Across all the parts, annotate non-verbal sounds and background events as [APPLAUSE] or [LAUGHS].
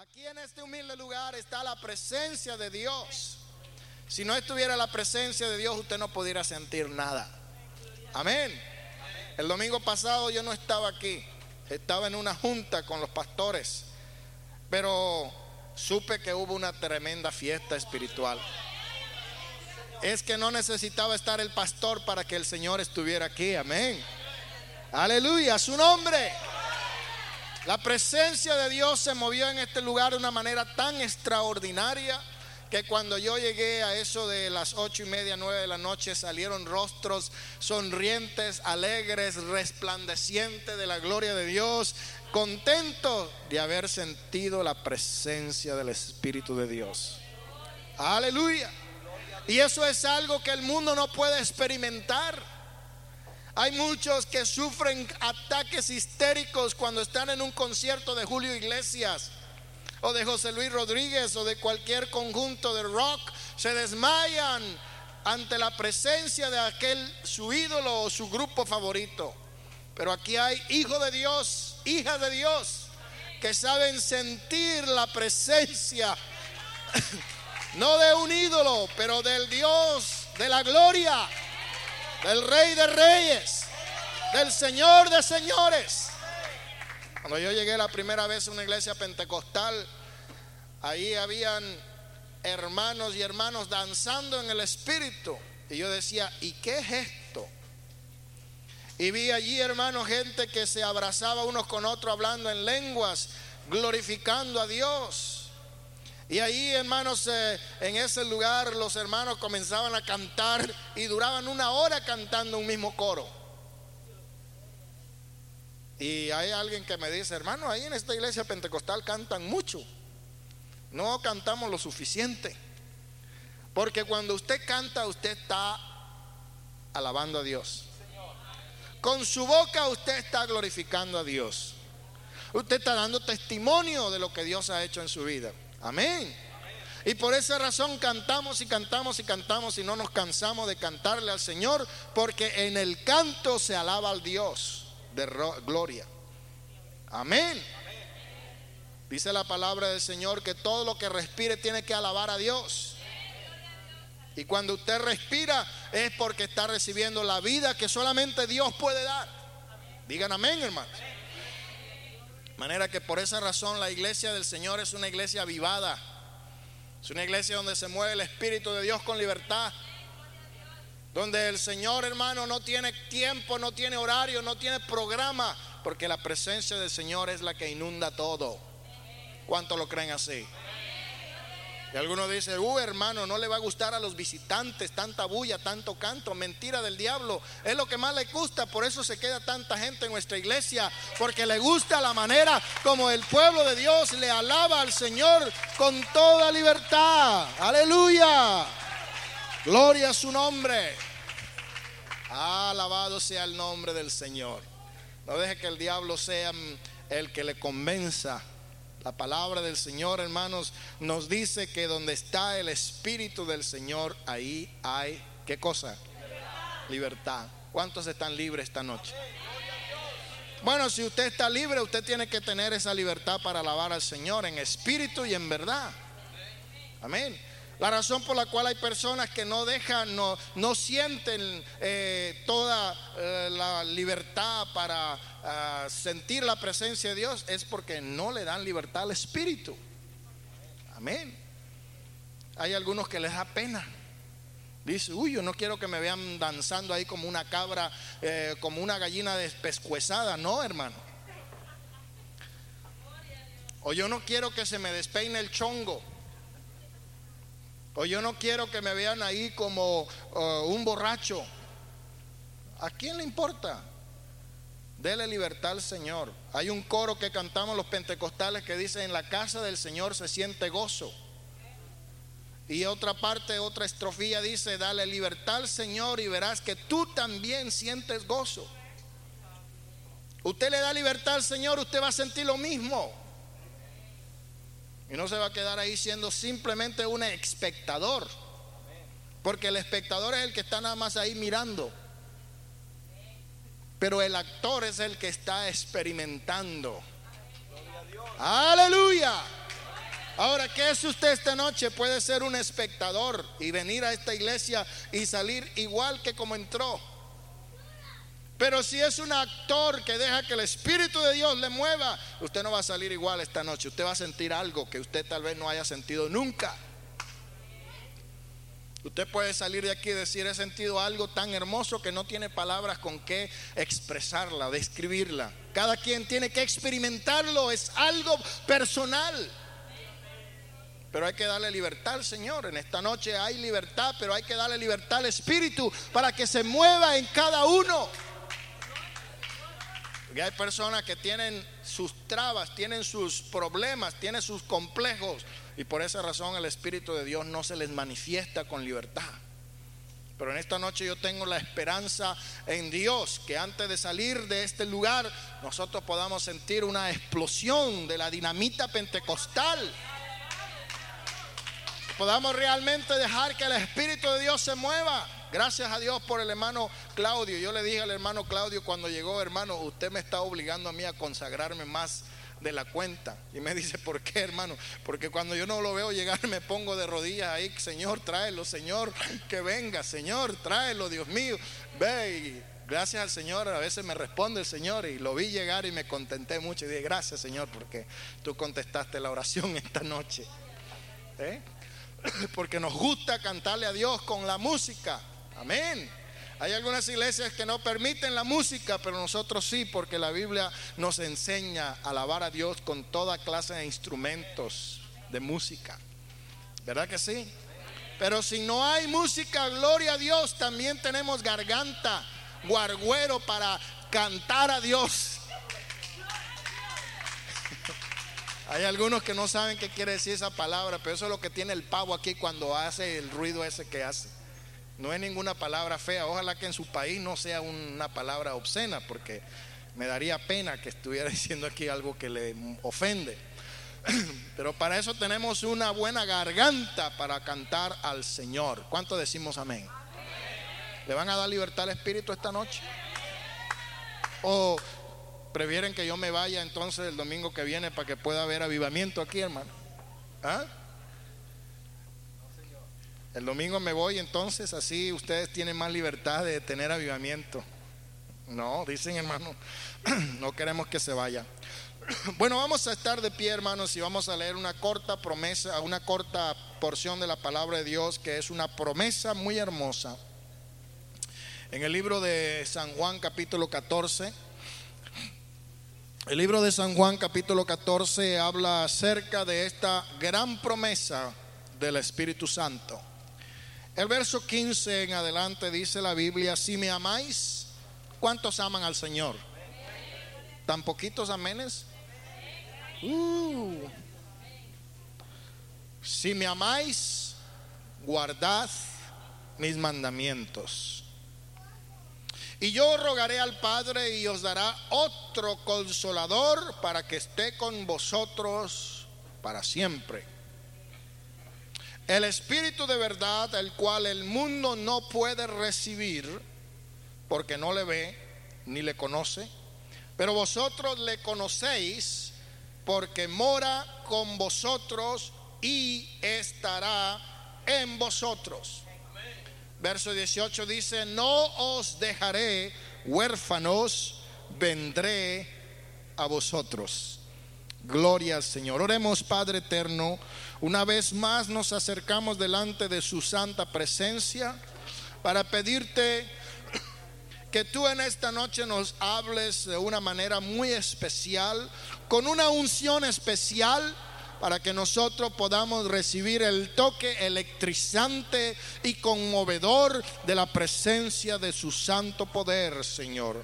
Aquí en este humilde lugar está la presencia de Dios. Si no estuviera la presencia de Dios, usted no pudiera sentir nada. Amén. El domingo pasado yo no estaba aquí. Estaba en una junta con los pastores. Pero supe que hubo una tremenda fiesta espiritual. Es que no necesitaba estar el pastor para que el Señor estuviera aquí. Amén. Aleluya, su nombre. La presencia de Dios se movió en este lugar de una manera tan extraordinaria que cuando yo llegué a eso de las ocho y media, nueve de la noche, salieron rostros sonrientes, alegres, resplandecientes de la gloria de Dios, contentos de haber sentido la presencia del Espíritu de Dios. Aleluya. Y eso es algo que el mundo no puede experimentar. Hay muchos que sufren ataques histéricos cuando están en un concierto de Julio Iglesias o de José Luis Rodríguez o de cualquier conjunto de rock. Se desmayan ante la presencia de aquel su ídolo o su grupo favorito. Pero aquí hay hijos de Dios, hijas de Dios, que saben sentir la presencia, [COUGHS] no de un ídolo, pero del Dios de la gloria del Rey de Reyes, del Señor de Señores. Cuando yo llegué la primera vez a una iglesia pentecostal, ahí habían hermanos y hermanos danzando en el Espíritu. Y yo decía, ¿y qué es esto? Y vi allí, hermanos, gente que se abrazaba unos con otros hablando en lenguas, glorificando a Dios. Y ahí, hermanos, eh, en ese lugar los hermanos comenzaban a cantar y duraban una hora cantando un mismo coro. Y hay alguien que me dice, hermano, ahí en esta iglesia pentecostal cantan mucho. No cantamos lo suficiente. Porque cuando usted canta, usted está alabando a Dios. Con su boca usted está glorificando a Dios. Usted está dando testimonio de lo que Dios ha hecho en su vida. Amén. Y por esa razón cantamos y cantamos y cantamos y no nos cansamos de cantarle al Señor, porque en el canto se alaba al Dios de gloria. Amén. Dice la palabra del Señor que todo lo que respire tiene que alabar a Dios. Y cuando usted respira es porque está recibiendo la vida que solamente Dios puede dar. Digan amén, hermano manera que por esa razón la iglesia del Señor es una iglesia avivada. Es una iglesia donde se mueve el Espíritu de Dios con libertad. Donde el Señor, hermano, no tiene tiempo, no tiene horario, no tiene programa. Porque la presencia del Señor es la que inunda todo. ¿Cuánto lo creen así? Y algunos dicen, uh hermano, no le va a gustar a los visitantes tanta bulla, tanto canto, mentira del diablo. Es lo que más le gusta, por eso se queda tanta gente en nuestra iglesia, porque le gusta la manera como el pueblo de Dios le alaba al Señor con toda libertad. Aleluya. Gloria a su nombre. Alabado sea el nombre del Señor. No deje que el diablo sea el que le convenza la palabra del Señor, hermanos, nos dice que donde está el Espíritu del Señor, ahí hay, ¿qué cosa? Libertad. ¿Cuántos están libres esta noche? Bueno, si usted está libre, usted tiene que tener esa libertad para alabar al Señor en espíritu y en verdad. Amén. La razón por la cual hay personas que no dejan, no, no sienten eh, toda eh, la libertad para ah, sentir la presencia de Dios es porque no le dan libertad al Espíritu. Amén. Hay algunos que les da pena. Dice, uy, yo no quiero que me vean danzando ahí como una cabra, eh, como una gallina despescuezada. No, hermano. O yo no quiero que se me despeine el chongo. O yo no quiero que me vean ahí como uh, un borracho. ¿A quién le importa? Dele libertad al Señor. Hay un coro que cantamos los pentecostales que dice, en la casa del Señor se siente gozo. Y otra parte, otra estrofía dice, dale libertad al Señor y verás que tú también sientes gozo. Usted le da libertad al Señor, usted va a sentir lo mismo. Y no se va a quedar ahí siendo simplemente un espectador. Porque el espectador es el que está nada más ahí mirando. Pero el actor es el que está experimentando. Aleluya. Ahora, ¿qué es usted esta noche? Puede ser un espectador y venir a esta iglesia y salir igual que como entró. Pero si es un actor que deja que el Espíritu de Dios le mueva, usted no va a salir igual esta noche. Usted va a sentir algo que usted tal vez no haya sentido nunca. Usted puede salir de aquí y decir, he sentido algo tan hermoso que no tiene palabras con qué expresarla, describirla. Cada quien tiene que experimentarlo, es algo personal. Pero hay que darle libertad al Señor. En esta noche hay libertad, pero hay que darle libertad al Espíritu para que se mueva en cada uno. Porque hay personas que tienen sus trabas, tienen sus problemas, tienen sus complejos. Y por esa razón el Espíritu de Dios no se les manifiesta con libertad. Pero en esta noche yo tengo la esperanza en Dios que antes de salir de este lugar nosotros podamos sentir una explosión de la dinamita pentecostal. Podamos realmente dejar que el Espíritu de Dios se mueva. Gracias a Dios por el hermano Claudio. Yo le dije al hermano Claudio cuando llegó, hermano, usted me está obligando a mí a consagrarme más de la cuenta. Y me dice, ¿por qué, hermano? Porque cuando yo no lo veo llegar, me pongo de rodillas ahí, Señor, tráelo, Señor, que venga, Señor, tráelo, Dios mío. Ve y gracias al Señor, a veces me responde el Señor y lo vi llegar y me contenté mucho y dije, gracias, Señor, porque tú contestaste la oración [LAUGHS] esta noche. ¿Eh? [CLEARS THROAT] Porque nos gusta cantarle a Dios con la música. Amén. Hay algunas iglesias que no permiten la música, pero nosotros sí, porque la Biblia nos enseña a alabar a Dios con toda clase de instrumentos de música. ¿Verdad que sí? Pero si no hay música, gloria a Dios, también tenemos garganta, guarguero para cantar a Dios. [LAUGHS] Hay algunos que no saben qué quiere decir esa palabra, pero eso es lo que tiene el pavo aquí cuando hace el ruido ese que hace. No es ninguna palabra fea. Ojalá que en su país no sea una palabra obscena, porque me daría pena que estuviera [LAUGHS] diciendo aquí algo que le ofende. [CLEARS THROAT] Pero para eso tenemos una buena garganta para cantar al Señor. ¿Cuánto decimos amén? ¿Le van a dar libertad al Espíritu esta noche? ¿O prefieren que yo me vaya entonces el domingo que viene para que pueda haber avivamiento aquí, hermano? ¿Ah? El domingo me voy, entonces así ustedes tienen más libertad de tener avivamiento. No, dicen hermano, [CLEARS THROAT] no queremos que se vaya. [CLEARS THROAT] Bueno, vamos a estar de pie, hermanos, y vamos a leer una corta promesa, una corta porción de la palabra de Dios, que es una promesa muy hermosa. En el libro de San Juan, capítulo 14. El libro de San Juan, capítulo 14, habla acerca de esta gran promesa del Espíritu Santo. El verso 15 en adelante dice la Biblia, si me amáis, ¿cuántos aman al Señor? ¿Tan poquitos amenes? Uh. Si me amáis, guardad mis mandamientos. Y yo rogaré al Padre y os dará otro consolador para que esté con vosotros para siempre el Espíritu de verdad, el cual el mundo no puede recibir porque no le ve ni le conoce, pero vosotros le conocéis porque mora con vosotros y estará en vosotros. Verso 18 dice, no os dejaré huérfanos, vendré a vosotros. Gloria al Señor. Oremos, Padre eterno. Una vez más nos acercamos delante de su santa presencia para pedirte que tú en esta noche nos hables de una manera muy especial, con una unción especial para que nosotros podamos recibir el toque electrizante y conmovedor de la presencia de su santo poder, Señor.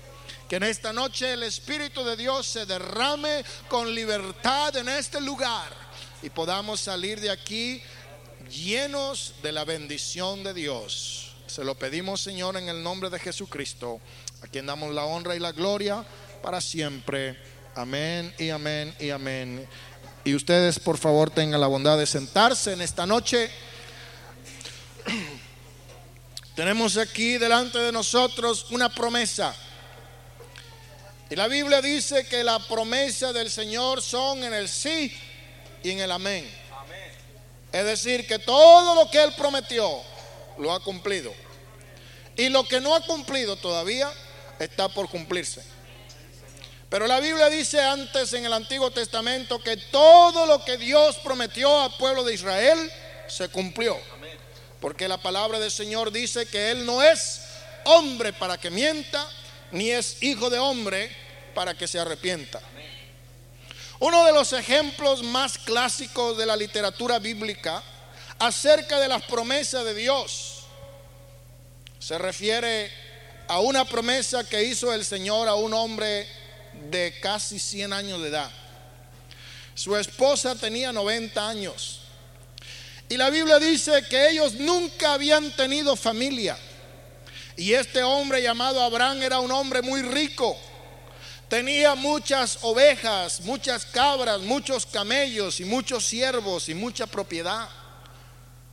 Que en esta noche el Espíritu de Dios se derrame con libertad en este lugar y podamos salir de aquí llenos de la bendición de Dios. Se lo pedimos, Señor, en el nombre de Jesucristo, a quien damos la honra y la gloria para siempre. Amén y amén y amén. Y ustedes, por favor, tengan la bondad de sentarse en esta noche. [CLEARS THROAT] Tenemos aquí delante de nosotros una promesa. Y la Biblia dice que la promesa del Señor son en el sí y en el amén. Es decir, que todo lo que Él prometió lo ha cumplido. Y lo que no ha cumplido todavía está por cumplirse. Pero la Biblia dice antes en el Antiguo Testamento que todo lo que Dios prometió al pueblo de Israel se cumplió. Porque la palabra del Señor dice que Él no es hombre para que mienta, ni es hijo de hombre para que se arrepienta. Uno de los ejemplos más clásicos de la literatura bíblica acerca de las promesas de Dios se refiere a una promesa que hizo el Señor a un hombre de casi 100 años de edad. Su esposa tenía 90 años. Y la Biblia dice que ellos nunca habían tenido familia. Y este hombre llamado Abraham era un hombre muy rico. Tenía muchas ovejas, muchas cabras, muchos camellos y muchos siervos y mucha propiedad.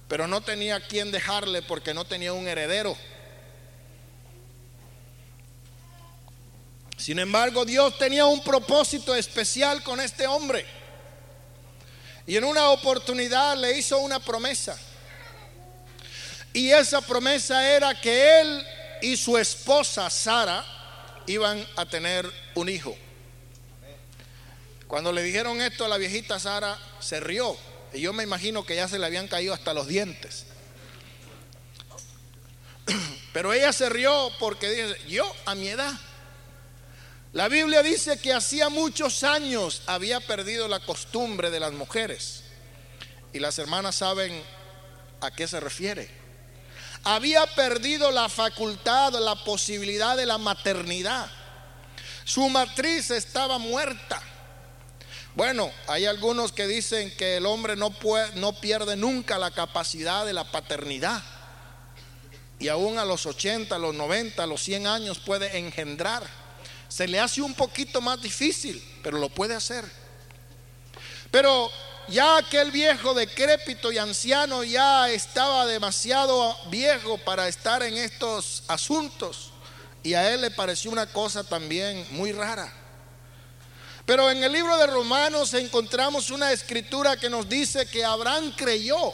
Pero no tenía quien dejarle porque no tenía un heredero. Sin embargo, Dios tenía un propósito especial con este hombre. Y en una oportunidad le hizo una promesa. Y esa promesa era que él y su esposa Sara iban a tener un hijo. Cuando le dijeron esto a la viejita Sara, se rió. Y yo me imagino que ya se le habían caído hasta los dientes. [CLEARS THROAT] Pero ella se rió porque dice, yo a mi edad, la Biblia dice que hacía muchos años había perdido la costumbre de las mujeres. Y las hermanas saben a qué se refiere. Había perdido la facultad, la posibilidad de la maternidad. Su matriz estaba muerta. Bueno, hay algunos que dicen que el hombre no, puede, no pierde nunca la capacidad de la paternidad. Y aún a los 80, a los 90, a los 100 años puede engendrar. Se le hace un poquito más difícil, pero lo puede hacer. Pero ya aquel viejo decrépito y anciano ya estaba demasiado viejo para estar en estos asuntos. Y a él le pareció una cosa también muy rara. Pero en el libro de Romanos encontramos una escritura que nos dice que Abraham creyó.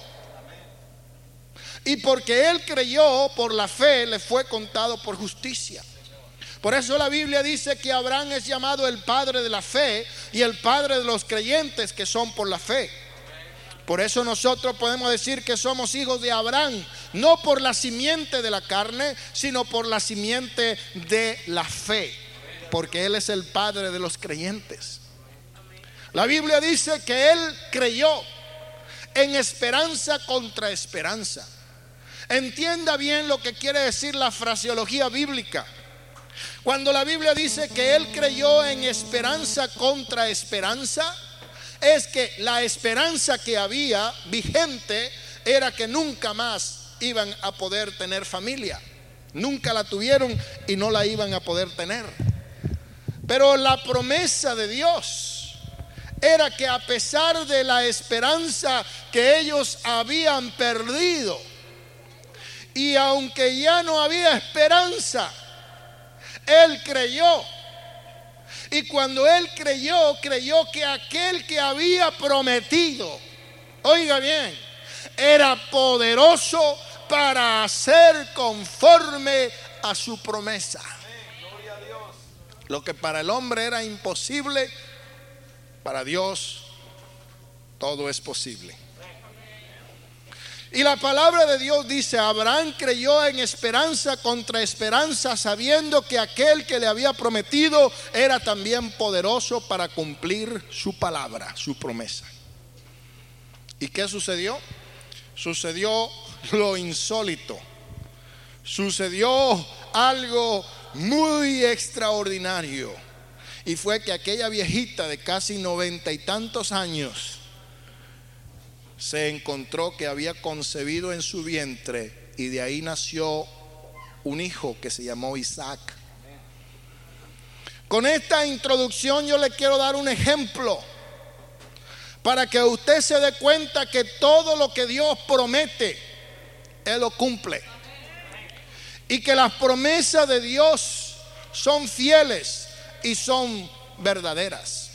Y porque él creyó, por la fe le fue contado por justicia. Por eso la Biblia dice que Abraham es llamado el padre de la fe y el padre de los creyentes que son por la fe. Por eso nosotros podemos decir que somos hijos de Abraham, no por la simiente de la carne, sino por la simiente de la fe, porque Él es el padre de los creyentes. La Biblia dice que Él creyó en esperanza contra esperanza. Entienda bien lo que quiere decir la fraseología bíblica. Cuando la Biblia dice que él creyó en esperanza contra esperanza, es que la esperanza que había vigente era que nunca más iban a poder tener familia. Nunca la tuvieron y no la iban a poder tener. Pero la promesa de Dios era que a pesar de la esperanza que ellos habían perdido, y aunque ya no había esperanza, él creyó. Y cuando él creyó, creyó que aquel que había prometido, oiga bien, era poderoso para hacer conforme a su promesa. Lo que para el hombre era imposible, para Dios todo es posible. Y la palabra de Dios dice, Abraham creyó en esperanza contra esperanza, sabiendo que aquel que le había prometido era también poderoso para cumplir su palabra, su promesa. ¿Y qué sucedió? Sucedió lo insólito. Sucedió algo muy extraordinario. Y fue que aquella viejita de casi noventa y tantos años, se encontró que había concebido en su vientre y de ahí nació un hijo que se llamó Isaac. Con esta introducción yo le quiero dar un ejemplo para que usted se dé cuenta que todo lo que Dios promete, Él lo cumple. Y que las promesas de Dios son fieles y son verdaderas.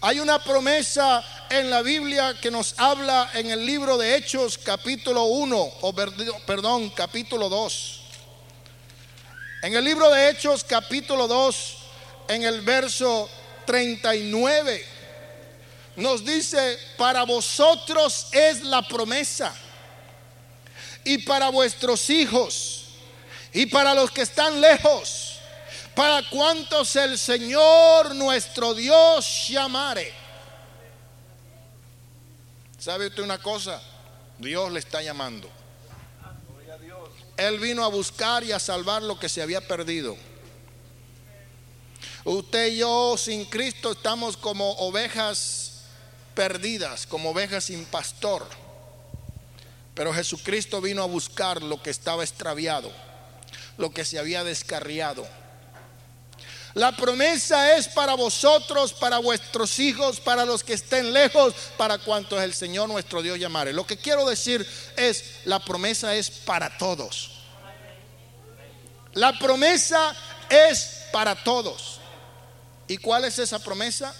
Hay una promesa en la Biblia que nos habla en el libro de Hechos capítulo 1, o perdón, capítulo 2. En el libro de Hechos capítulo 2, en el verso 39, nos dice, para vosotros es la promesa, y para vuestros hijos, y para los que están lejos, para cuantos el Señor nuestro Dios llamare. ¿Sabe usted una cosa? Dios le está llamando. Él vino a buscar y a salvar lo que se había perdido. Usted y yo sin Cristo estamos como ovejas perdidas, como ovejas sin pastor. Pero Jesucristo vino a buscar lo que estaba extraviado, lo que se había descarriado. La promesa es para vosotros, para vuestros hijos, para los que estén lejos, para cuantos el Señor nuestro Dios llamare. Lo que quiero decir es, la promesa es para todos. La promesa es para todos. ¿Y cuál es esa promesa?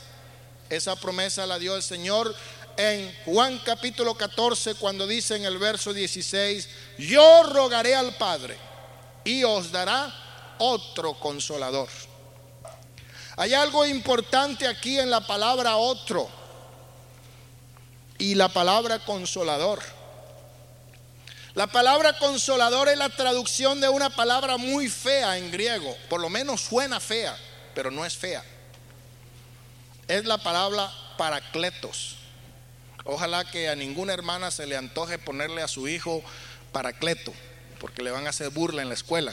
Esa promesa la dio el Señor en Juan capítulo 14 cuando dice en el verso 16, yo rogaré al Padre y os dará otro consolador hay algo importante aquí en la palabra otro y la palabra consolador. La palabra consolador es la traducción de una palabra muy fea en griego, por lo menos suena fea, pero no es fea. Es la palabra paracletos. Ojalá que a ninguna hermana se le antoje ponerle a su hijo paracleto, porque le van a hacer burla en la escuela.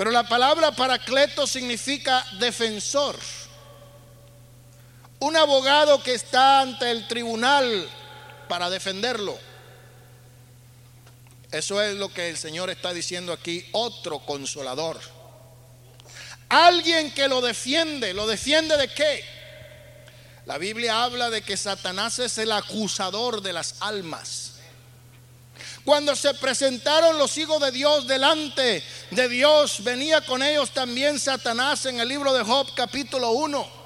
Pero la palabra paracleto significa defensor. Un abogado que está ante el tribunal para defenderlo. Eso es lo que el Señor está diciendo aquí, otro consolador. Alguien que lo defiende, ¿lo defiende de qué? La Biblia habla de que Satanás es el acusador de las almas. Cuando se presentaron los hijos de Dios delante de Dios, venía con ellos también Satanás en el libro de Job capítulo 1.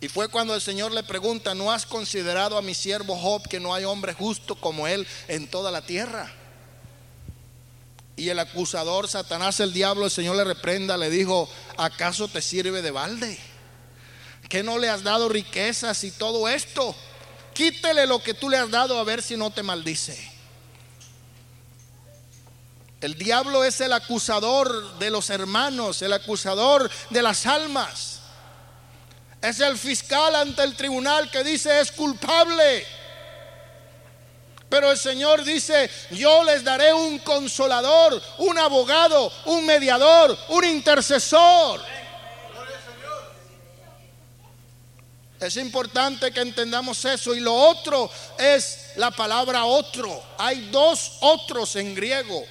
Y fue cuando el Señor le pregunta, ¿no has considerado a mi siervo Job que no hay hombre justo como él en toda la tierra? Y el acusador, Satanás, el diablo, el Señor le reprenda, le dijo, ¿acaso te sirve de balde? ¿Que no le has dado riquezas y todo esto? Quítele lo que tú le has dado a ver si no te maldice. El diablo es el acusador de los hermanos, el acusador de las almas. Es el fiscal ante el tribunal que dice es culpable. Pero el Señor dice, yo les daré un consolador, un abogado, un mediador, un intercesor. Es importante que entendamos eso. Y lo otro es la palabra otro. Hay dos otros en griego.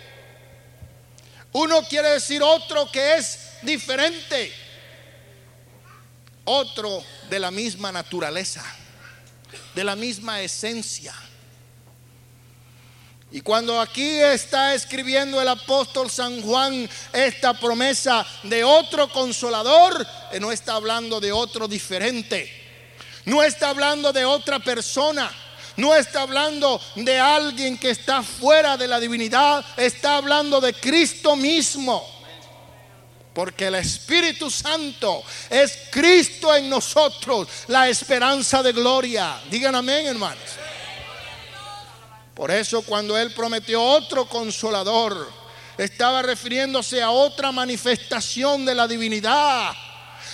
Uno quiere decir otro que es diferente. Otro de la misma naturaleza, de la misma esencia. Y cuando aquí está escribiendo el apóstol San Juan esta promesa de otro consolador, eh, no está hablando de otro diferente, no está hablando de otra persona no está hablando de alguien que está fuera de la divinidad, está hablando de Cristo mismo. Porque el Espíritu Santo es Cristo en nosotros, la esperanza de gloria. Digan amén, hermanos. Por eso cuando Él prometió otro consolador, estaba refiriéndose a otra manifestación de la divinidad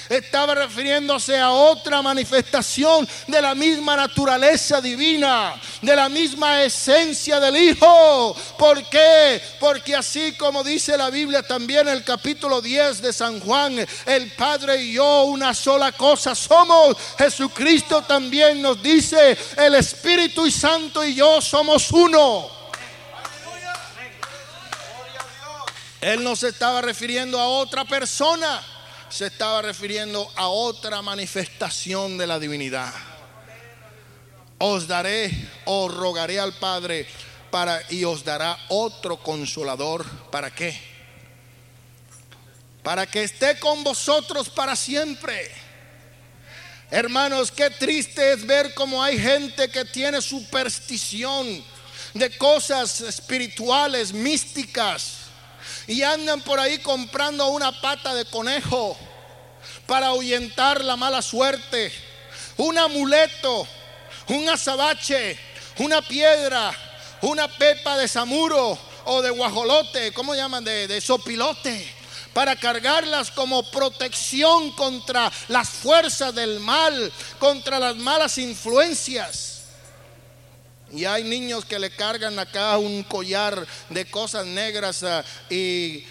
estaba refiriéndose a otra manifestación de la misma naturaleza divina, de la misma esencia del Hijo. ¿Por qué? Porque así como dice la Biblia también el capítulo 10 de San Juan, el Padre y yo una sola cosa somos. Jesucristo también nos dice, el Espíritu y Santo y yo somos uno. Él no se estaba refiriendo a otra persona se estaba refiriendo a otra manifestación de la divinidad. Os daré, os rogaré al Padre para y os dará otro consolador. ¿Para qué? Para que esté con vosotros para siempre. Hermanos, qué triste es ver cómo hay gente que tiene superstición de cosas espirituales, místicas, y andan por ahí comprando una pata de conejo para ahuyentar la mala suerte, un amuleto, un azabache, una piedra, una pepa de samuro o de guajolote, ¿cómo llaman? De, de sopilote para cargarlas como protección contra las fuerzas del mal, contra las malas influencias. Y hay niños que le cargan acá un collar de cosas negras ah, y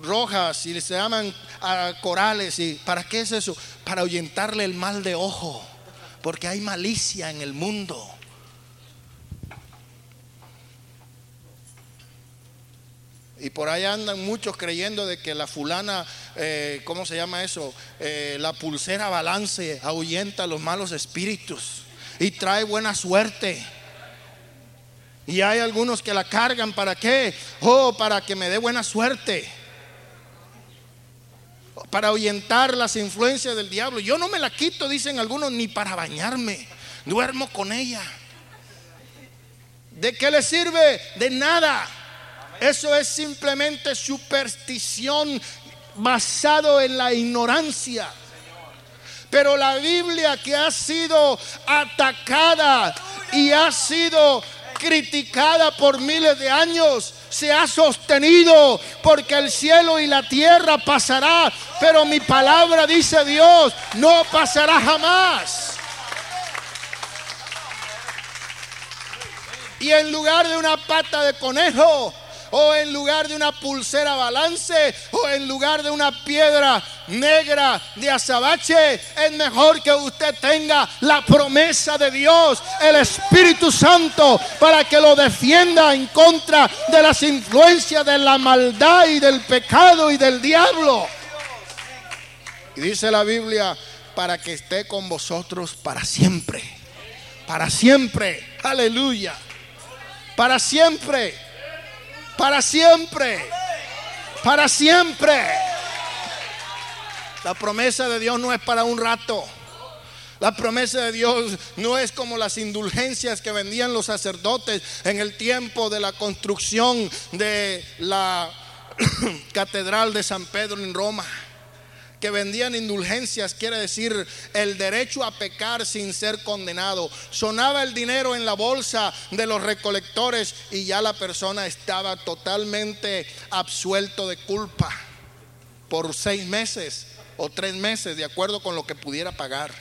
rojas y se llaman ah, corales. ¿Y para qué es eso? Para ahuyentarle el mal de ojo, porque hay malicia en el mundo. Y por ahí andan muchos creyendo de que la fulana, eh, ¿cómo se llama eso? Eh, la pulsera balance ahuyenta los malos espíritus y trae buena suerte. Y hay algunos que la cargan para qué? Oh, para que me dé buena suerte. Para ahuyentar las influencias del diablo. Yo no me la quito, dicen algunos, ni para bañarme. Duermo con ella. ¿De qué le sirve? De nada. Eso es simplemente superstición basado en la ignorancia. Pero la Biblia que ha sido atacada y ha sido criticada por miles de años, se ha sostenido porque el cielo y la tierra pasará, pero mi palabra, dice Dios, no pasará jamás. Y en lugar de una pata de conejo, o en lugar de una pulsera balance, o en lugar de una piedra negra de azabache, es mejor que usted tenga la promesa de Dios, el Espíritu Santo, para que lo defienda en contra de las influencias de la maldad y del pecado y del diablo. Y dice la Biblia, para que esté con vosotros para siempre. Para siempre. Aleluya. Para siempre para siempre. Para siempre. La promesa de Dios no es para un rato. La promesa de Dios no es como las indulgencias que vendían los sacerdotes en el tiempo de la construcción de la [COUGHS] catedral de San Pedro en Roma que vendían indulgencias, quiere decir el derecho a pecar sin ser condenado. Sonaba el dinero en la bolsa de los recolectores y ya la persona estaba totalmente absuelto de culpa por seis meses o tres meses, de acuerdo con lo que pudiera pagar.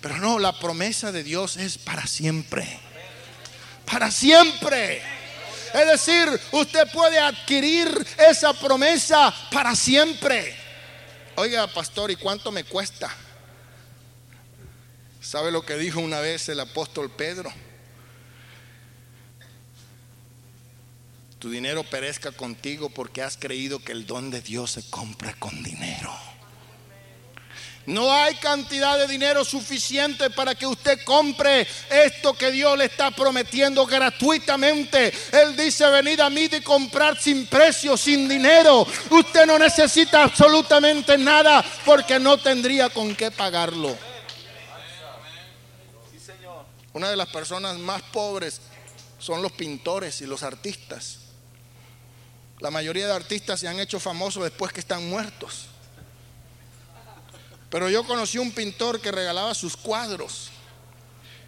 Pero no, la promesa de Dios es para siempre. Para siempre. Es decir, usted puede adquirir esa promesa para siempre. Oiga, pastor, ¿y cuánto me cuesta? ¿Sabe lo que dijo una vez el apóstol Pedro? Tu dinero perezca contigo porque has creído que el don de Dios se compra con dinero. No hay cantidad de dinero suficiente para que usted compre esto que Dios le está prometiendo gratuitamente. Él dice, venid a mí de comprar sin precio, sin dinero. Usted no necesita absolutamente nada porque no tendría con qué pagarlo. Una de las personas más pobres son los pintores y los artistas. La mayoría de artistas se han hecho famosos después que están muertos. Pero yo conocí un pintor que regalaba sus cuadros.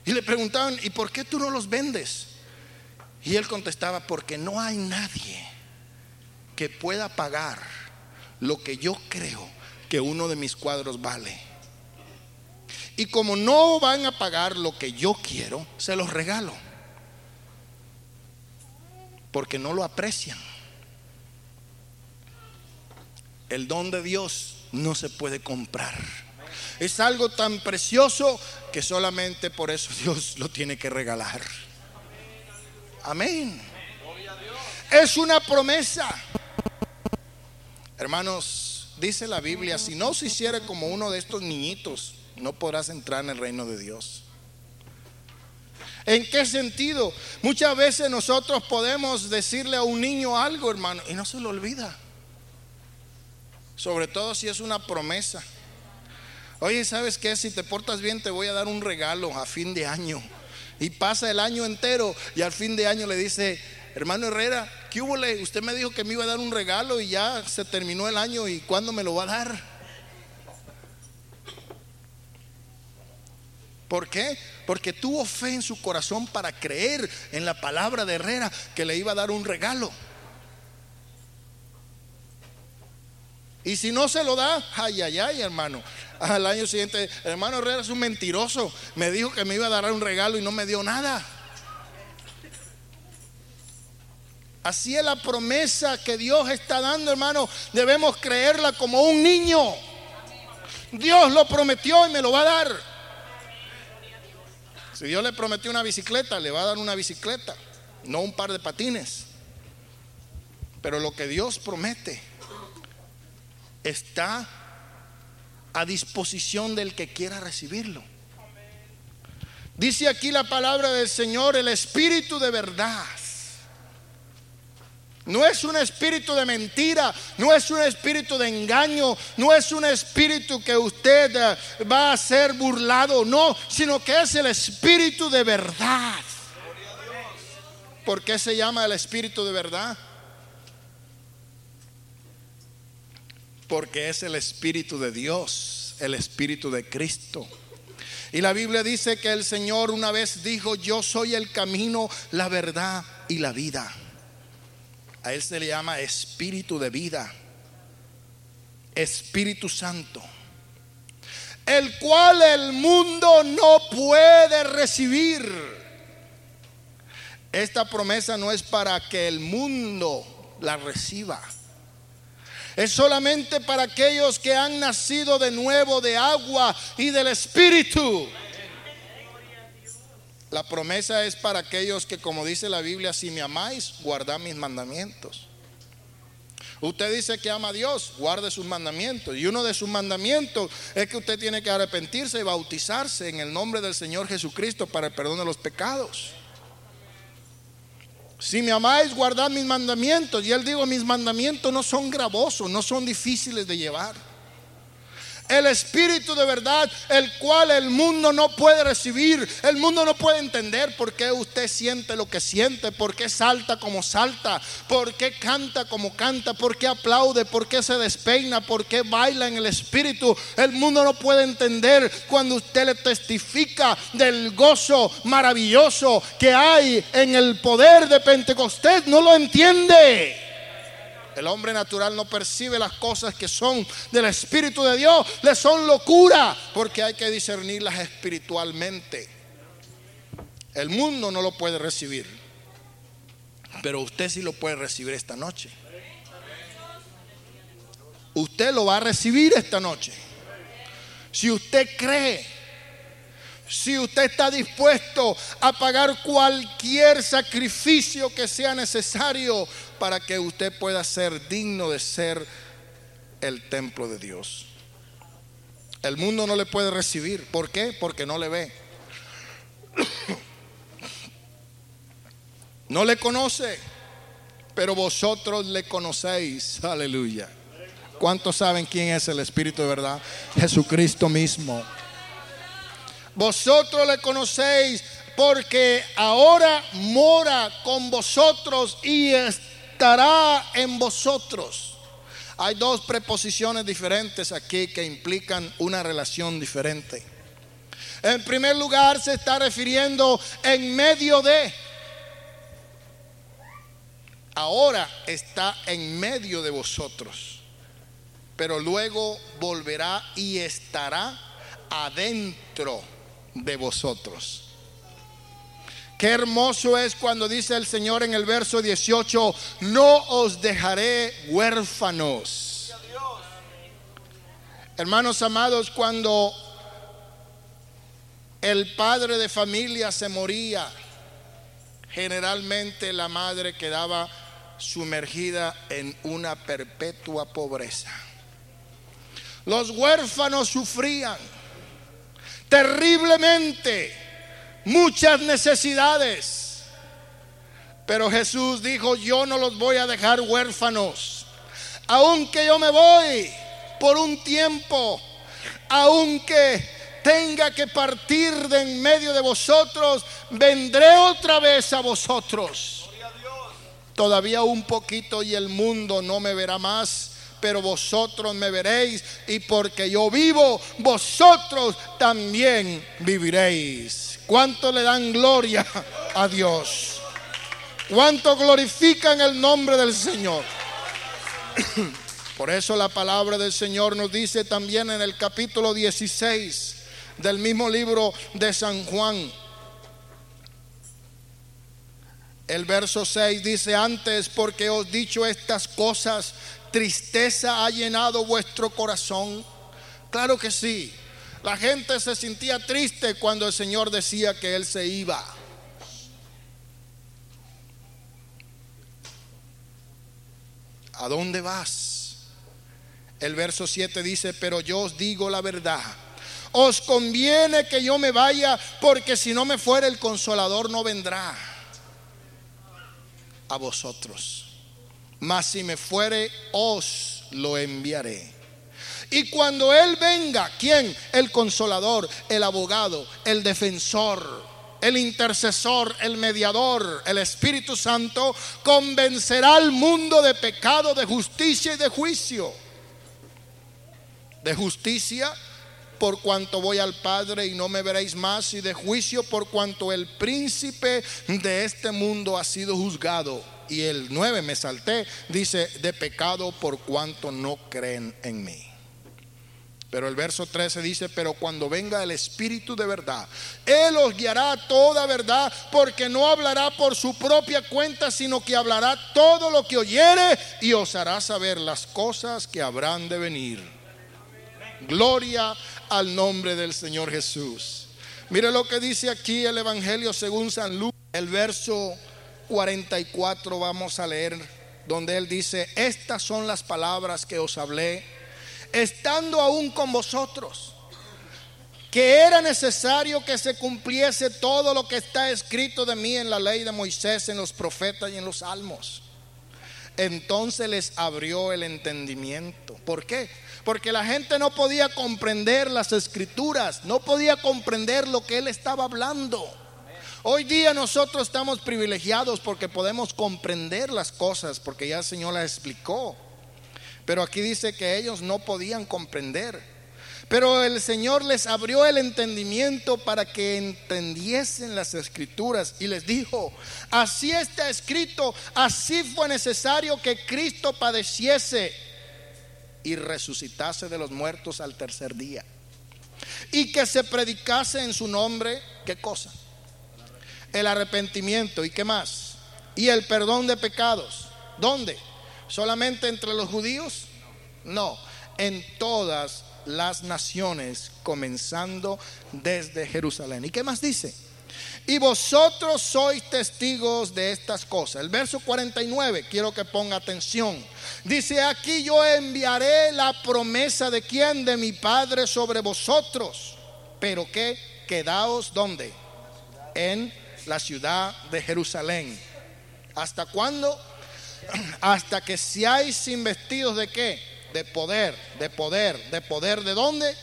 Y le preguntaban, ¿y por qué tú no los vendes? Y él contestaba, porque no hay nadie que pueda pagar lo que yo creo que uno de mis cuadros vale. Y como no van a pagar lo que yo quiero, se los regalo. Porque no lo aprecian. El don de Dios no se puede comprar. Es algo tan precioso que solamente por eso [LAUGHS] Dios lo tiene que regalar. Amén. Es una promesa. Hermanos, dice la Biblia, si no se hiciera como uno de estos niñitos, no podrás entrar en el reino de Dios. ¿En qué sentido? Muchas veces nosotros podemos decirle a un niño algo, hermano, y no se lo olvida. Sobre todo si es una promesa. Oye, ¿sabes qué? Si te portas bien te voy a dar un regalo a fin de año. Y pasa el año entero y al fin de año le dice, hermano Herrera, ¿qué hubo? Usted me dijo que me iba a dar un regalo y ya se terminó el año y ¿cuándo me lo va a dar? ¿Por qué? Porque tuvo fe en su corazón para creer en la palabra de Herrera que le iba a dar un regalo. Y si no se lo da, ay, ay, ay, hermano. Al año siguiente, hermano Herrera es un mentiroso. Me dijo que me iba a dar un regalo y no me dio nada. Así es la promesa que Dios está dando, hermano. Debemos creerla como un niño. Dios lo prometió y me lo va a dar. Si Dios le prometió una bicicleta, le va a dar una bicicleta, no un par de patines. Pero lo que Dios promete está a disposición del que quiera recibirlo. Dice aquí la palabra del Señor, el Espíritu de verdad no es un espíritu de mentira, no es un espíritu de engaño, no es un espíritu que usted eh, va a ser burlado, no, sino que es el espíritu de verdad. ¿Por qué se llama el espíritu de verdad? Porque es el espíritu de Dios, el espíritu de Cristo. Y la Biblia dice que el Señor una vez dijo, yo soy el camino, la verdad y la vida. A él se le llama espíritu de vida, Espíritu Santo, el cual el mundo no puede recibir. Esta promesa no es para que el mundo la reciba. Es solamente para aquellos que han nacido de nuevo de agua y del Espíritu. La promesa es para aquellos que, como dice la Biblia, si me amáis, guardad mis mandamientos. Usted dice que ama a Dios, guarde sus mandamientos. Y uno de sus mandamientos es que usted tiene que arrepentirse y bautizarse en el nombre del Señor Jesucristo para el perdón de los pecados. Si me amáis, guardad mis mandamientos. Y él dijo, mis mandamientos no son gravosos, no son difíciles de llevar el Espíritu de verdad, el cual el mundo no puede recibir. El mundo no puede entender por qué usted siente lo que siente, por qué salta como salta, por qué canta como canta, por qué aplaude, por qué se despeina, por qué baila en el Espíritu. El mundo no puede entender cuando usted le testifica del gozo maravilloso que hay en el poder de Pentecostés. No lo entiende. El hombre natural no percibe las cosas que son del Espíritu de Dios. Le son locura porque hay que discernirlas espiritualmente. El mundo no lo puede recibir. Pero usted sí lo puede recibir esta noche. Usted lo va a recibir esta noche. Si usted cree si usted está dispuesto a pagar cualquier sacrificio que sea necesario para que usted pueda ser digno de ser el templo de Dios. El mundo no le puede recibir. ¿Por qué? Porque no le ve. No le conoce, pero vosotros le conocéis. Aleluya. ¿Cuántos saben quién es el Espíritu de verdad? Jesucristo mismo. Vosotros le conocéis porque ahora mora con vosotros y estará en vosotros. Hay dos preposiciones diferentes aquí que implican una relación diferente. En primer lugar se está refiriendo en medio de. Ahora está en medio de vosotros, pero luego volverá y estará adentro de vosotros. Qué hermoso es cuando dice el Señor en el verso 18, no os dejaré huérfanos. Hermanos amados, cuando el padre de familia se moría, generalmente la madre quedaba sumergida en una perpetua pobreza. Los huérfanos sufrían terriblemente, muchas necesidades. Pero Jesús dijo, yo no los voy a dejar huérfanos. Aunque yo me voy por un tiempo, aunque tenga que partir de en medio de vosotros, vendré otra vez a vosotros. Todavía un poquito y el mundo no me verá más pero vosotros me veréis y porque yo vivo, vosotros también viviréis. ¿Cuánto le dan gloria a Dios? ¿Cuánto glorifican el nombre del Señor? [CLEARS THROAT] Por eso la palabra del Señor nos dice también en el capítulo 16 del mismo libro de San Juan. El verso 6 dice, antes porque os dicho estas cosas, tristeza ha llenado vuestro corazón. Claro que sí. La gente se sentía triste cuando el Señor decía que Él se iba. ¿A dónde vas? El verso 7 dice, pero yo os digo la verdad. Os conviene que yo me vaya porque si no me fuera el consolador no vendrá a vosotros. Mas si me fuere, os lo enviaré. Y cuando Él venga, ¿quién? El consolador, el abogado, el defensor, el intercesor, el mediador, el Espíritu Santo, convencerá al mundo de pecado, de justicia y de juicio. De justicia por cuanto voy al Padre y no me veréis más, y de juicio por cuanto el príncipe de este mundo ha sido juzgado. Y el 9 me salté, dice, de pecado por cuanto no creen en mí. Pero el verso 13 dice, pero cuando venga el Espíritu de verdad, Él os guiará toda verdad, porque no hablará por su propia cuenta, sino que hablará todo lo que oyere y os hará saber las cosas que habrán de venir. Gloria al nombre del Señor Jesús. Mire lo que dice aquí el Evangelio según San Lucas, el verso 44 vamos a leer, donde Él dice, estas son las palabras que os hablé estando aún con vosotros, que era necesario que se cumpliese todo lo que está escrito de mí en la ley de Moisés, en los profetas y en los salmos. Entonces les abrió el entendimiento. ¿Por qué? Porque la gente no podía comprender las escrituras, no podía comprender lo que él estaba hablando. Hoy día nosotros estamos privilegiados porque podemos comprender las cosas, porque ya el Señor las explicó. Pero aquí dice que ellos no podían comprender. Pero el Señor les abrió el entendimiento para que entendiesen las escrituras y les dijo, así está escrito, así fue necesario que Cristo padeciese y resucitase de los muertos al tercer día. Y que se predicase en su nombre, ¿qué cosa? El arrepentimiento y qué más? Y el perdón de pecados. ¿Dónde? ¿Solamente entre los judíos? No, en todas las naciones, comenzando desde Jerusalén. ¿Y qué más dice? Y vosotros sois testigos de estas cosas. El verso 49, quiero que ponga atención. Dice, aquí yo enviaré la promesa de quién? De mi Padre sobre vosotros. Pero que quedaos donde? En la ciudad de Jerusalén. ¿Hasta cuándo? Hasta que seáis investidos de qué? De poder, de poder, de poder de dónde?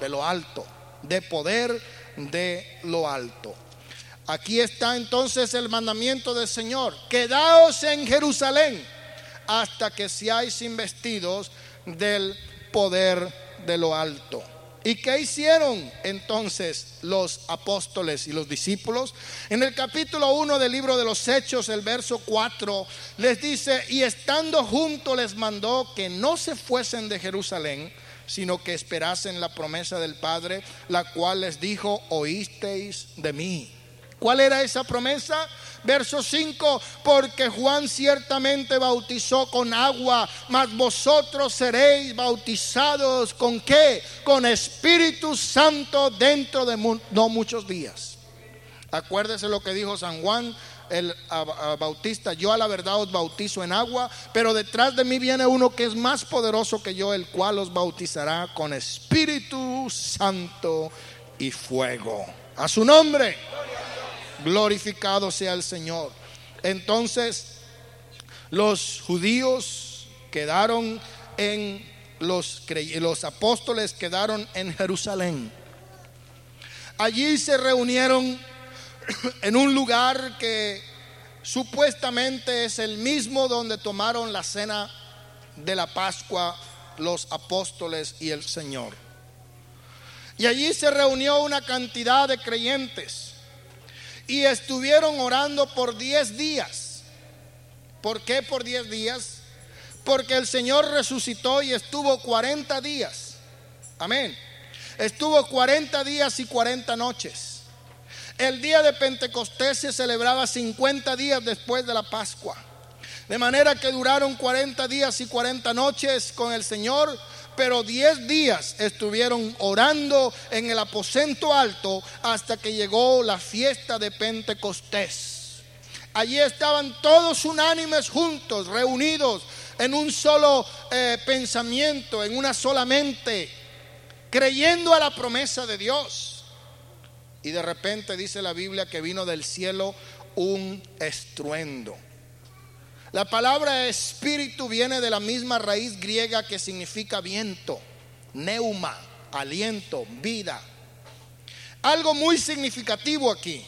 De lo alto, de poder de lo alto. Aquí está entonces el mandamiento del Señor. Quedaos en Jerusalén hasta que seáis investidos del poder de lo alto. ¿Y qué hicieron entonces los apóstoles y los discípulos? En el capítulo 1 del libro de los Hechos, el verso 4, les dice, y estando juntos les mandó que no se fuesen de Jerusalén, sino que esperasen la promesa del Padre, la cual les dijo, oísteis de mí. ¿Cuál era esa promesa? Verso 5, porque Juan ciertamente bautizó con agua, mas vosotros seréis bautizados con qué? Con Espíritu Santo dentro de no muchos días. Acuérdese lo que dijo San Juan el bautista, yo a la verdad os bautizo en agua, pero detrás de mí viene uno que es más poderoso que yo, el cual os bautizará con Espíritu Santo y fuego. A su nombre. Glorificado sea el Señor. Entonces los judíos quedaron en los, los apóstoles quedaron en Jerusalén. Allí se reunieron [CLEARS THROAT] en un lugar que supuestamente es el mismo donde tomaron la cena de la Pascua los apóstoles y el Señor. Y allí se reunió una cantidad de creyentes y estuvieron orando por 10 días. ¿Por qué por 10 días? Porque el Señor resucitó y estuvo 40 días. Amén. Estuvo 40 días y 40 noches. El día de Pentecostés se celebraba 50 días después de la Pascua. De manera que duraron 40 días y 40 noches con el Señor, pero 10 días estuvieron orando en el aposento alto hasta que llegó la fiesta de Pentecostés. Allí estaban todos unánimes juntos, reunidos en un solo eh, pensamiento, en una sola mente, creyendo a la promesa de Dios. Y de repente dice la Biblia que vino del cielo un estruendo. La palabra espíritu viene de la misma raíz griega que significa viento, neuma, aliento, vida. Algo muy significativo aquí,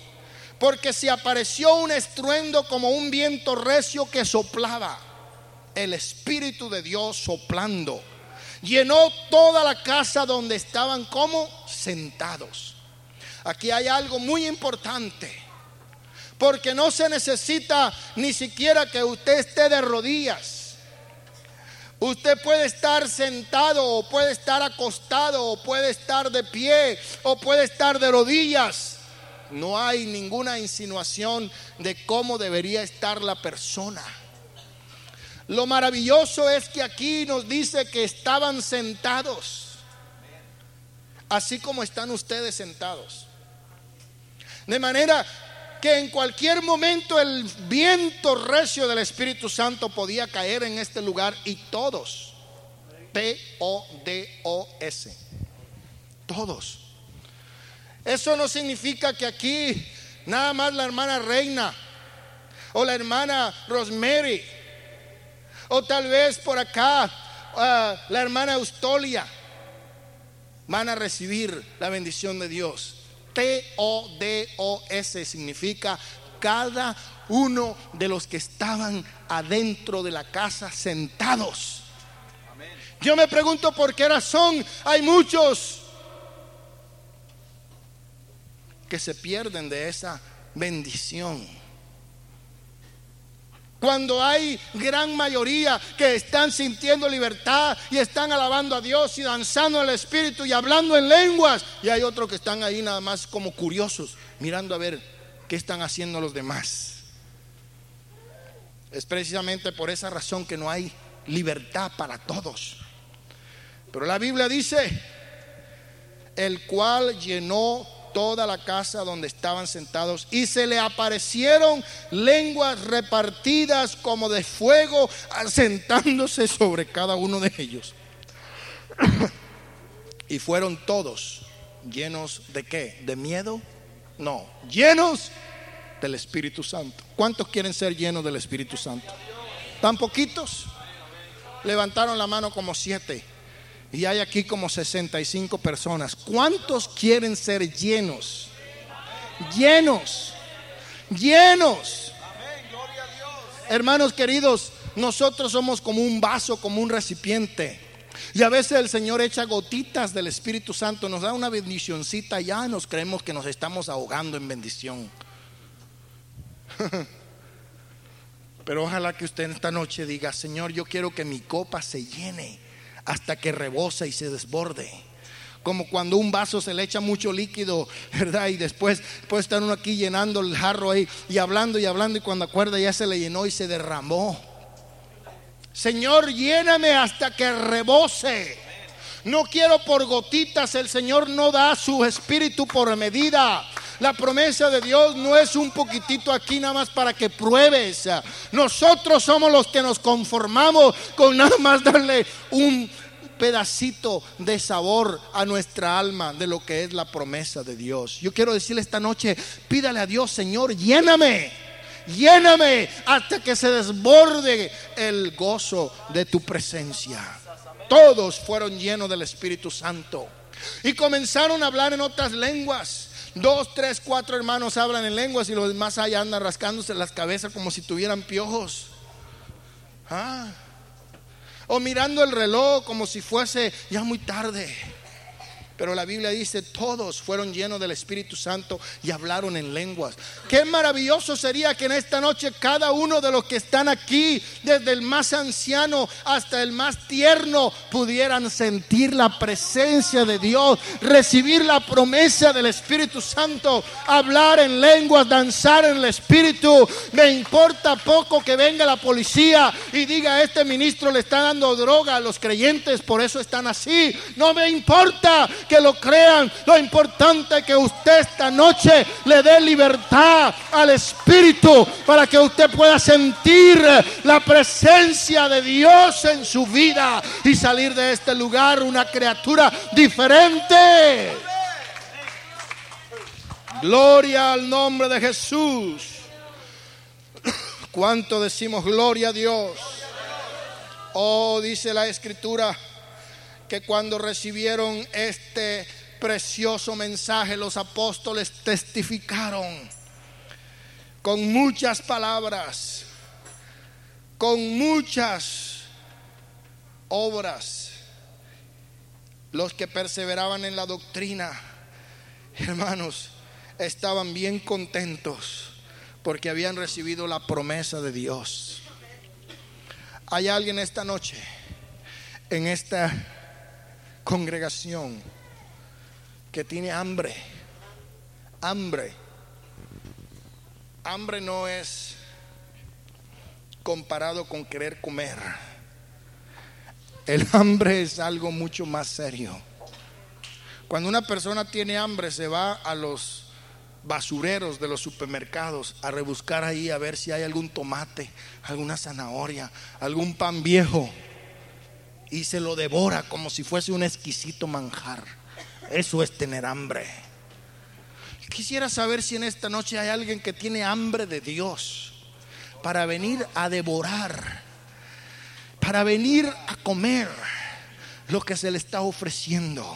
porque se apareció un estruendo como un viento recio que soplaba, el Espíritu de Dios soplando, llenó toda la casa donde estaban como sentados. Aquí hay algo muy importante. Porque no se necesita ni siquiera que usted esté de rodillas. Usted puede estar sentado o puede estar acostado o puede estar de pie o puede estar de rodillas. No hay ninguna insinuación de cómo debería estar la persona. Lo maravilloso es que aquí nos dice que estaban sentados, así como están ustedes sentados. De manera que en cualquier momento el viento recio del Espíritu Santo podía caer en este lugar y todos, T-O-D-O-S, todos. Eso no significa que aquí nada más la hermana Reina o la hermana Rosemary o tal vez por acá ah, la hermana Eustolia van a recibir la bendición de Dios. T-O-D-O-S significa cada uno de los que estaban adentro de la casa sentados. Yo me pregunto por qué razón hay muchos que se pierden de esa bendición. Cuando hay gran mayoría que están sintiendo libertad y están alabando a Dios y danzando el Espíritu y hablando en lenguas. Y hay otros que están ahí nada más como curiosos, mirando a ver qué están haciendo los demás. Es precisamente por esa razón que no hay libertad para todos. Pero la Biblia dice, el cual llenó toda la casa donde estaban sentados y se le aparecieron lenguas repartidas como de fuego, sentándose sobre cada uno de ellos. [COUGHS] y fueron todos llenos de qué? ¿De miedo? No, llenos del Espíritu Santo. ¿Cuántos quieren ser llenos del Espíritu Santo? ¿Tan poquitos? Levantaron la mano como siete. Y hay aquí como 65 personas. ¿Cuántos quieren ser llenos? Llenos. Llenos. Hermanos queridos, nosotros somos como un vaso, como un recipiente. Y a veces el Señor echa gotitas del Espíritu Santo, nos da una bendicioncita, ya nos creemos que nos estamos ahogando en bendición. [LAUGHS] Pero ojalá que usted esta noche diga, Señor, yo quiero que mi copa se llene hasta que rebosa y se desborde. Como cuando un vaso se le echa mucho líquido, [LAUGHS] ¿verdad? Y después puede estar uno aquí llenando el jarro ahí y hablando y hablando y cuando acuerda ya se le llenó y se derramó. Señor, lléname hasta que rebose. No quiero por gotitas, el Señor no da su espíritu por medida. La promesa de Dios no es un poquitito aquí nada más para que pruebes. Nosotros somos los que nos conformamos con nada más darle un pedacito de sabor a nuestra alma de lo que es la promesa de Dios. Yo quiero decirle esta noche, pídale a Dios, Señor, lléname lléname hasta que se desborde el gozo de tu presencia. Todos fueron llenos del Espíritu Santo y comenzaron a hablar en otras lenguas. Dos, tres, cuatro hermanos hablan en lenguas y los demás allá andan rascándose las cabezas como si tuvieran piojos. Ah. O mirando el reloj como si fuese ya muy tarde. Pero la Biblia dice, todos fueron llenos del Espíritu Santo y hablaron en lenguas. Qué maravilloso sería que en esta noche cada uno de los que están aquí, desde el más anciano hasta el más tierno, pudieran sentir la presencia de Dios, recibir la promesa del Espíritu Santo, hablar en lenguas, danzar en el Espíritu. Me importa poco que venga la policía y diga, este ministro le está dando droga a los creyentes, por eso están así. No me importa que lo crean. Lo importante es que usted esta noche le dé libertad al Espíritu para que usted pueda sentir la presencia de Dios en su vida y salir de este lugar una criatura diferente. Gloria al nombre de Jesús. [COUGHS] ¿Cuánto decimos gloria a Dios? Oh, dice la escritura que cuando recibieron este precioso mensaje los apóstoles testificaron con muchas palabras, con muchas obras. Los que perseveraban en la doctrina, hermanos, estaban bien contentos porque habían recibido la promesa de Dios. Hay alguien esta noche en esta congregación que tiene hambre, hambre. Hambre no es comparado con querer comer. El [LAUGHS] hambre es algo mucho más serio. Cuando una persona tiene hambre se va a los basureros de los supermercados a rebuscar ahí a ver si hay algún tomate, alguna zanahoria, algún pan viejo y se lo devora como si fuese un exquisito manjar. Eso es tener hambre. Quisiera saber si en esta noche hay alguien que tiene hambre de Dios para venir a devorar, para venir a comer lo que se le está ofreciendo.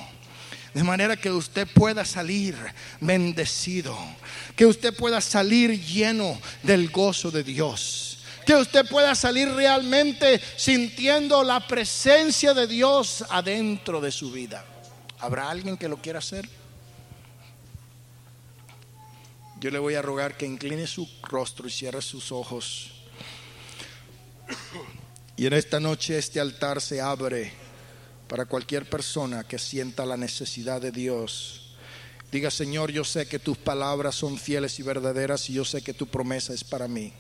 De manera que usted pueda salir bendecido, que usted pueda salir lleno del gozo de Dios que usted pueda salir realmente sintiendo la presencia de Dios adentro de su vida. ¿Habrá alguien que lo quiera hacer? Yo le voy a rogar que incline su rostro y cierre sus ojos. Y en esta noche este altar se abre para cualquier persona que sienta la necesidad de Dios. Diga, Señor, yo sé que tus palabras son fieles y verdaderas y yo sé que tu promesa es para mí.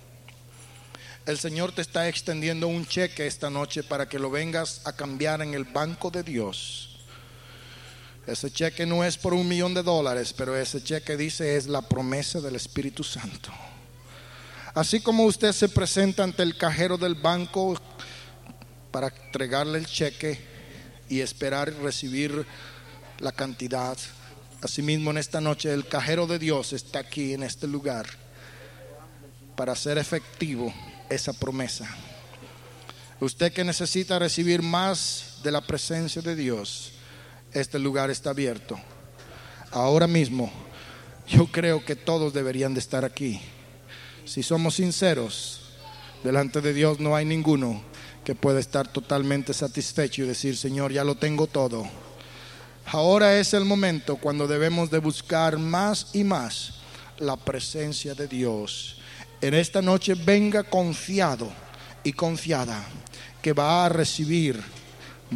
El Señor te está extendiendo un cheque esta noche para que lo vengas a cambiar en el banco de Dios. Ese cheque no es por un millón de dólares, pero ese cheque dice es la promesa del Espíritu Santo. Así como usted se presenta ante el cajero del banco para entregarle el cheque y esperar recibir la cantidad, asimismo en esta noche el cajero de Dios está aquí en este lugar para ser efectivo esa promesa. Usted que necesita recibir más de la presencia de Dios, este lugar está abierto. Ahora mismo, yo creo que todos deberían de estar aquí. Si somos sinceros, delante de Dios no hay ninguno que pueda estar totalmente satisfecho y decir, Señor, ya lo tengo todo. Ahora es el momento cuando debemos de buscar más y más la presencia de Dios en esta noche venga confiado y confiada que va a recibir,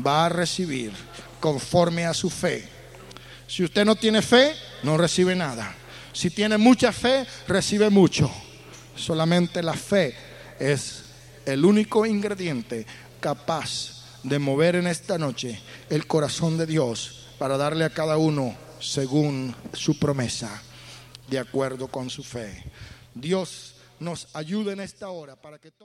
va a recibir conforme a su fe. Si usted no tiene fe, no recibe nada. Si tiene mucha fe, recibe mucho. Solamente la fe es el único ingrediente capaz de mover en esta noche el corazón de Dios para darle a cada uno según su promesa, de acuerdo con su fe. Dios nos ayude en esta hora para que todo...